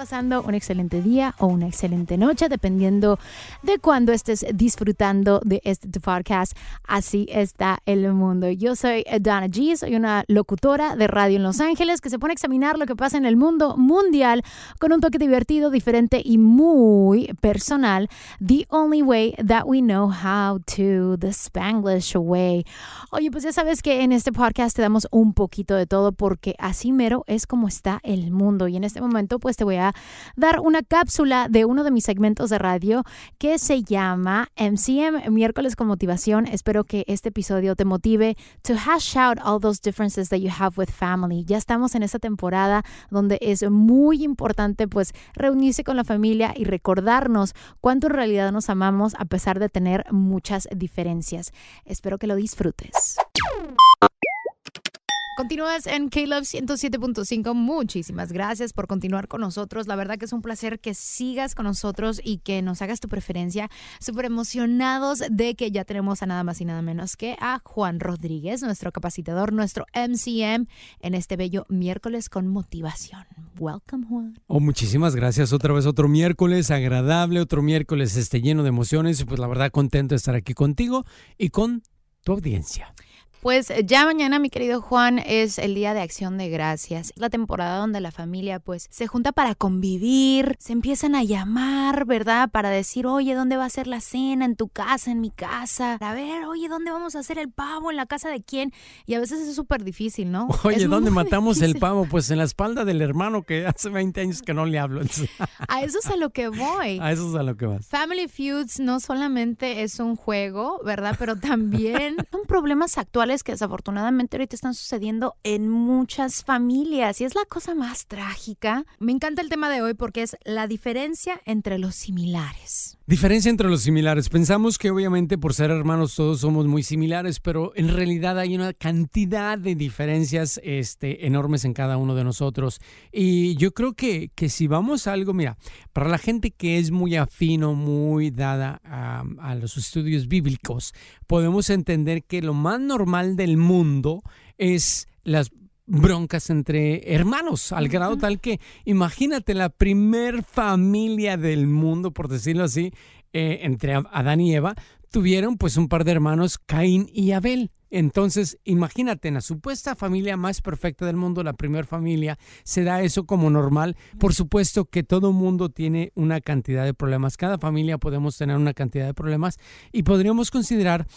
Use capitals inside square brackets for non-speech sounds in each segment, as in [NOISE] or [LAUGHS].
Pasando un excelente día o una excelente noche, dependiendo de cuándo estés disfrutando de este podcast. Así está el mundo. Yo soy Donna G, soy una locutora de radio en Los Ángeles que se pone a examinar lo que pasa en el mundo mundial con un toque divertido, diferente y muy personal. The only way that we know how to, the Spanglish way. Oye, pues ya sabes que en este podcast te damos un poquito de todo porque así mero es como está el mundo. Y en este momento pues te voy a dar una cápsula de uno de mis segmentos de radio que se llama MCM, miércoles con motivación. Espero que este episodio te motive to hash out all those differences that you have with family. Ya estamos en esta temporada donde es muy importante pues reunirse con la familia y recordarnos cuánto en realidad nos amamos a pesar de tener muchas diferencias. Espero que lo disfrutes. Continúas en K-Love 107.5. Muchísimas gracias por continuar con nosotros. La verdad que es un placer que sigas con nosotros y que nos hagas tu preferencia. Súper emocionados de que ya tenemos a nada más y nada menos que a Juan Rodríguez, nuestro capacitador, nuestro MCM, en este bello miércoles con motivación. Welcome, Juan. Oh, muchísimas gracias. Otra vez otro miércoles agradable, otro miércoles este, lleno de emociones y pues la verdad contento de estar aquí contigo y con tu audiencia. Pues ya mañana, mi querido Juan, es el día de acción de gracias. La temporada donde la familia pues se junta para convivir, se empiezan a llamar, ¿verdad? Para decir, oye, ¿dónde va a ser la cena? ¿En tu casa? ¿En mi casa? A ver, oye, ¿dónde vamos a hacer el pavo? ¿En la casa de quién? Y a veces es súper difícil, ¿no? [LAUGHS] Oye, Es ¿dónde matamos el pavo? Pues en la espalda del hermano que hace 20 años que no le hablo. Entonces, [LAUGHS] A eso es a lo que voy. a eso es a lo que vas. Family Feuds no solamente es un juego, ¿verdad? Pero también [LAUGHS] son problemas actuales que desafortunadamente ahorita están sucediendo en muchas familias y es la cosa más trágica. Me encanta el tema de hoy porque es la diferencia entre los similares. Diferencia entre los similares. Pensamos que obviamente por ser hermanos todos somos muy similares, pero en realidad hay una cantidad de diferencias este, enormes en cada uno de nosotros. Y yo creo que, que si vamos a algo, mira, para la gente que es muy afino, muy dada a, a los estudios bíblicos, podemos entender que lo más normal del mundo es las broncas entre hermanos, al grado tal que imagínate la primer familia del mundo, por decirlo así, eh, entre Adán y Eva, tuvieron pues un par de hermanos, Caín y Abel. Entonces, imagínate, en la supuesta familia más perfecta del mundo, la primera familia, se da eso como normal. Por supuesto que todo mundo tiene una cantidad de problemas. Cada familia podemos tener una cantidad de problemas y podríamos considerar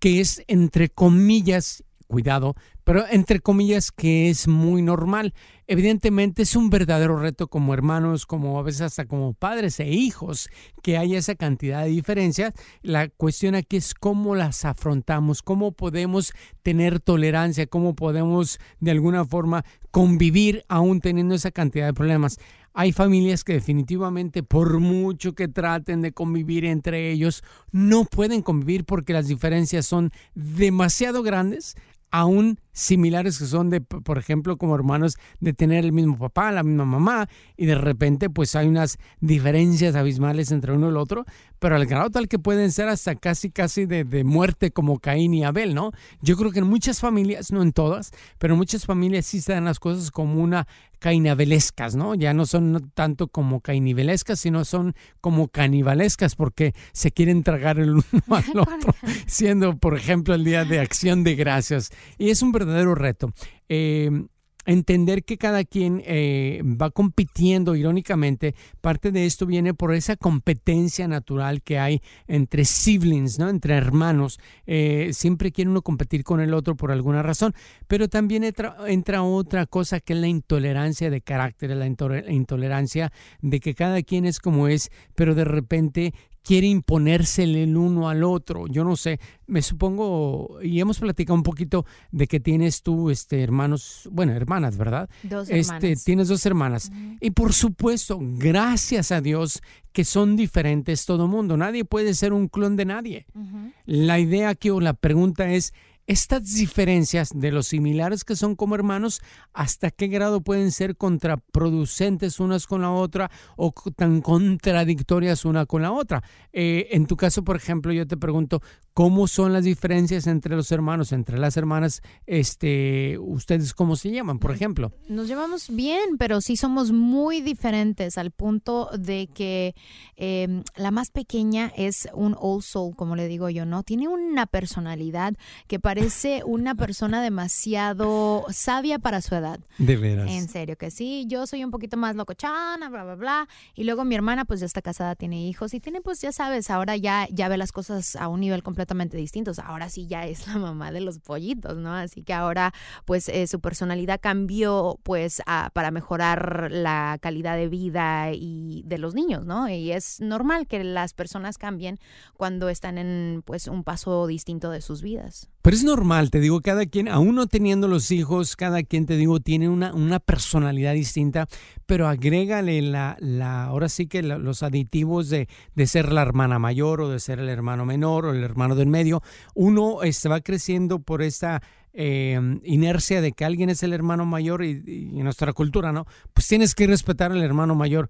que es, entre comillas, cuidado, pero entre comillas que es muy normal. Evidentemente es un verdadero reto como hermanos, como a veces hasta como padres e hijos, que haya esa cantidad de diferencias. La cuestión aquí es cómo las afrontamos, cómo podemos tener tolerancia, cómo podemos de alguna forma convivir aún teniendo esa cantidad de problemas. Hay familias que definitivamente, por mucho que traten de convivir entre ellos, no pueden convivir porque las diferencias son demasiado grandes aún similares que son de, por ejemplo, como hermanos de tener el mismo papá, la misma mamá, y de repente pues hay unas diferencias abismales entre uno y el otro, pero al grado tal que pueden ser hasta casi, casi de, de muerte como Caín y Abel, ¿no? Yo creo que en muchas familias, no en todas, pero en muchas familias sí se dan las cosas como una cainabelescas, ¿no? Ya no son tanto como cainivelescas, sino son como canibalescas porque se quieren tragar el [LAUGHS] uno al [LAUGHS] otro, siendo, por ejemplo, el Día de Acción de Gracias. Y es un verdadero reto. Eh, entender que cada quien eh, va compitiendo irónicamente, parte de esto viene por esa competencia natural que hay entre siblings, ¿no? entre hermanos. Eh, siempre quiere uno competir con el otro por alguna razón, pero también entra otra cosa que es la intolerancia de carácter, la intolerancia de que cada quien es como es, pero de repente quiere imponérsele el uno al otro. Yo no sé, me supongo, y hemos platicado un poquito de que tienes tú, este, hermanos, bueno, hermanas, ¿verdad? Dos este, hermanas. Tienes dos hermanas. Y por supuesto, gracias a Dios que son diferentes todo mundo. Nadie puede ser un clon de nadie. La idea aquí o la pregunta es, estas diferencias de los similares que son como hermanos, ¿hasta qué grado pueden ser contraproducentes unas con la otra o tan contradictorias una con la otra? Eh, en tu caso, por ejemplo, yo te pregunto, ¿cómo son las diferencias entre los hermanos, entre las hermanas? Este, ¿Ustedes cómo se llaman, por ejemplo? Nos llevamos bien, pero sí somos muy diferentes al punto de que eh, la más pequeña es un old soul, como le digo yo, ¿no? Tiene una personalidad que parece una persona demasiado sabia para su edad. De veras. En serio, que sí, yo soy un poquito más locochana, bla, bla, bla. Y luego mi hermana pues ya está casada, tiene hijos y tiene pues ya sabes, ahora ya, ya ve las cosas a un nivel completamente distinto. Ahora sí ya es la mamá de los pollitos, ¿no? Así que ahora pues eh, su personalidad cambió pues a, para mejorar la calidad de vida y de los niños, ¿no? Y es normal que las personas cambien cuando están en pues un paso distinto de sus vidas. Pero es normal, te digo, cada quien, aún no teniendo los hijos, cada quien, te digo, tiene una, una personalidad distinta, pero agrégale la, la, ahora sí que la, los aditivos de, de, ser la hermana mayor o de ser el hermano menor o el hermano del medio. Uno este, va creciendo por esta eh, inercia de que alguien es el hermano mayor y, y en nuestra cultura, ¿no? Pues tienes que respetar al hermano mayor.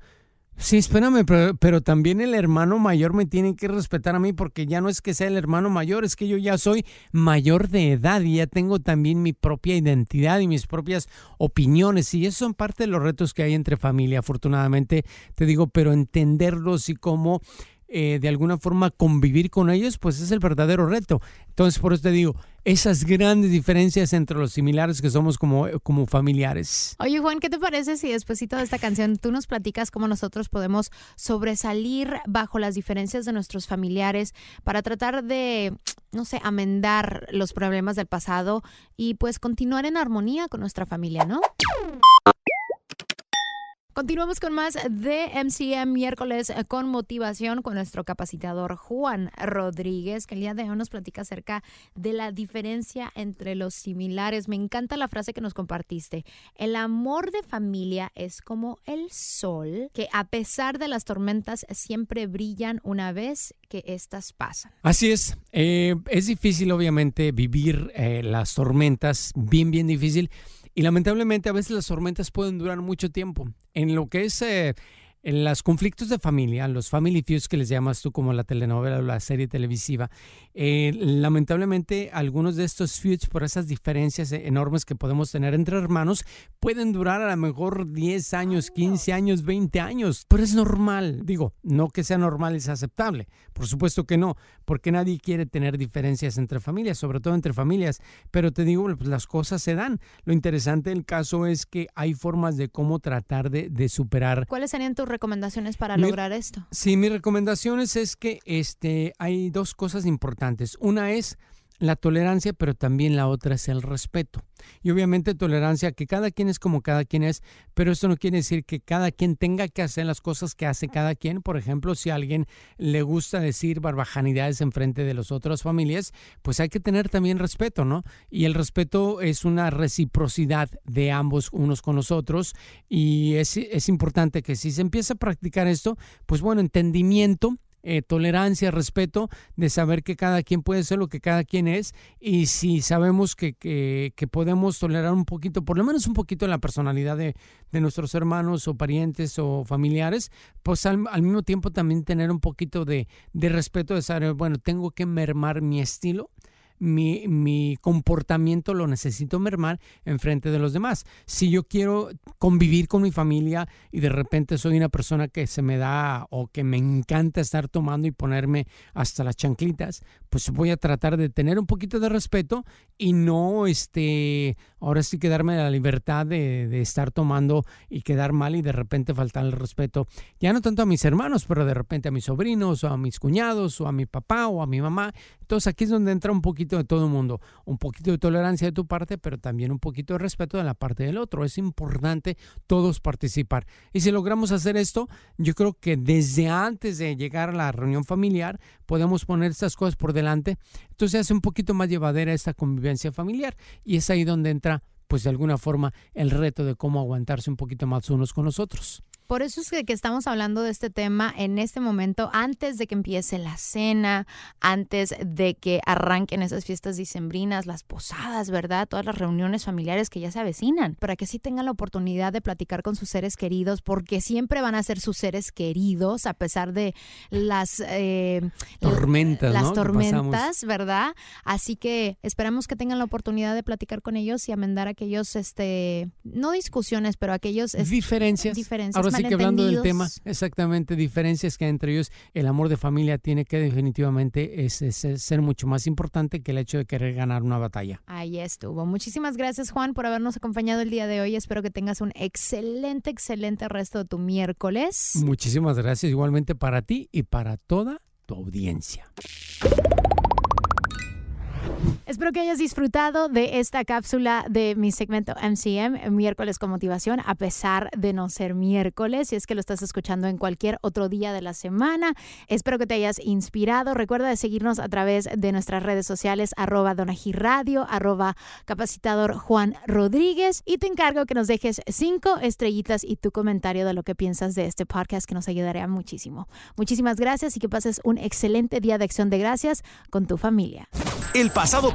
Sí, espérame, pero, pero, también el hermano mayor me tiene que respetar a mí porque ya no es que sea el hermano mayor, es que yo ya soy mayor de edad y ya tengo también mi propia identidad y mis propias opiniones y esos son parte de los retos que hay entre familia, afortunadamente te digo, pero entenderlos y cómo eh, de alguna forma convivir con ellos, pues es el verdadero reto. Entonces, por eso te digo, esas grandes diferencias entre los similares que somos como, como familiares. Oye, Juan, ¿qué te parece si después de esta canción tú nos platicas cómo nosotros podemos sobresalir bajo las diferencias de nuestros familiares para tratar de, no sé, amendar los problemas del pasado y pues continuar en armonía con nuestra familia, ¿no? Continuamos con más de MCM miércoles con motivación con nuestro capacitador Juan Rodríguez, que el día de hoy nos platica acerca de la diferencia entre los similares. Me encanta la frase que nos compartiste. El amor de familia es como el sol, que a pesar de las tormentas siempre brillan una vez que éstas pasan. Así es. Eh, es difícil, obviamente, vivir eh, las tormentas, bien, bien difícil. Y lamentablemente a veces las tormentas pueden durar mucho tiempo. En lo que es eh, en los conflictos de familia, los family feuds que les llamas tú como la telenovela o la serie televisiva, eh, lamentablemente algunos de estos feuds por esas diferencias enormes que podemos tener entre hermanos pueden durar a lo mejor 10 años, 15 años, 20 años, pero es normal, digo, no que sea normal es aceptable, por supuesto que no, porque nadie quiere tener diferencias entre familias, sobre todo entre familias, pero te digo, pues las cosas se dan. Lo interesante del caso es que hay formas de cómo tratar de, de superar. ¿Cuáles serían tus recomendaciones para lograr esto? Sí, mis recomendaciones es que este, hay dos cosas importantes. Una es la tolerancia, pero también la otra es el respeto. Y obviamente tolerancia, que cada quien es como cada quien es, pero esto no quiere decir que cada quien tenga que hacer las cosas que hace cada quien. Por ejemplo, si a alguien le gusta decir barbajanidades en frente de las otras familias, pues hay que tener también respeto, ¿no? Y el respeto es una reciprocidad de ambos unos con los otros y es, es importante que si se empieza a practicar esto, pues bueno, entendimiento eh, tolerancia, respeto, de saber que cada quien puede ser lo que cada quien es y si sabemos que, que, podemos tolerar un poquito, por lo menos un poquito la personalidad de, de nuestros hermanos o parientes o familiares, pues al, al, mismo tiempo también tener un poquito de, de respeto, de saber, bueno, tengo que mermar mi estilo mi, mi comportamiento lo necesito mermar en frente de los demás. Si yo quiero convivir con mi familia y de repente soy una persona que se me da o que me encanta estar tomando y ponerme hasta las chanclitas, pues voy a tratar de tener un poquito de respeto y no, este, ahora sí que darme la libertad de, de estar tomando y quedar mal y de repente faltar el respeto, ya no tanto a mis hermanos, pero de repente a mis sobrinos o a mis cuñados o a mi papá o a mi mamá. Entonces aquí es donde entra un poquito de todo el mundo, un poquito de tolerancia de tu parte, pero también un poquito de respeto de la parte del otro. Es importante todos participar. Y si logramos hacer esto, yo creo que desde antes de llegar a la reunión familiar, podemos poner estas cosas por delante. Entonces hace un poquito más llevadera esta convivencia familiar. Y es ahí donde entra, pues de alguna forma, el reto de cómo aguantarse un poquito más unos con los otros. Por eso es que, que, estamos hablando de este tema en este momento, antes de que empiece la cena, antes de que arranquen esas fiestas dicembrinas, las posadas, ¿verdad? Todas las reuniones familiares que ya se avecinan, para que sí tengan la oportunidad de platicar con sus seres queridos, porque siempre van a ser sus seres queridos, a pesar de las eh, tormentas, las tormentas, ¿verdad? Así que esperamos que tengan la oportunidad de platicar con ellos y amendar aquellos, este, no discusiones, pero aquellos diferencias. diferencias que hablando del tema, exactamente, diferencias que hay entre ellos, el amor de familia tiene que definitivamente es, ser mucho más importante que el hecho de querer ganar una batalla. Ahí estuvo. Muchísimas gracias, Juan, por habernos acompañado el día de hoy. Espero que tengas un excelente, excelente resto de tu miércoles. Muchísimas gracias, igualmente para ti y para toda tu audiencia. Espero que hayas disfrutado de esta cápsula de mi segmento MCM, miércoles con motivación, a pesar de no ser miércoles, si es que lo estás escuchando en cualquier otro día de la semana. Espero que te hayas inspirado. Recuerda de seguirnos a través de nuestras redes sociales, arroba Radio, arroba capacitador Juan Rodríguez, y te encargo que nos dejes cinco estrellitas y tu comentario de lo que piensas de este podcast, que nos ayudaría muchísimo. Muchísimas gracias y que pases un excelente día de acción de gracias con tu familia. El pasado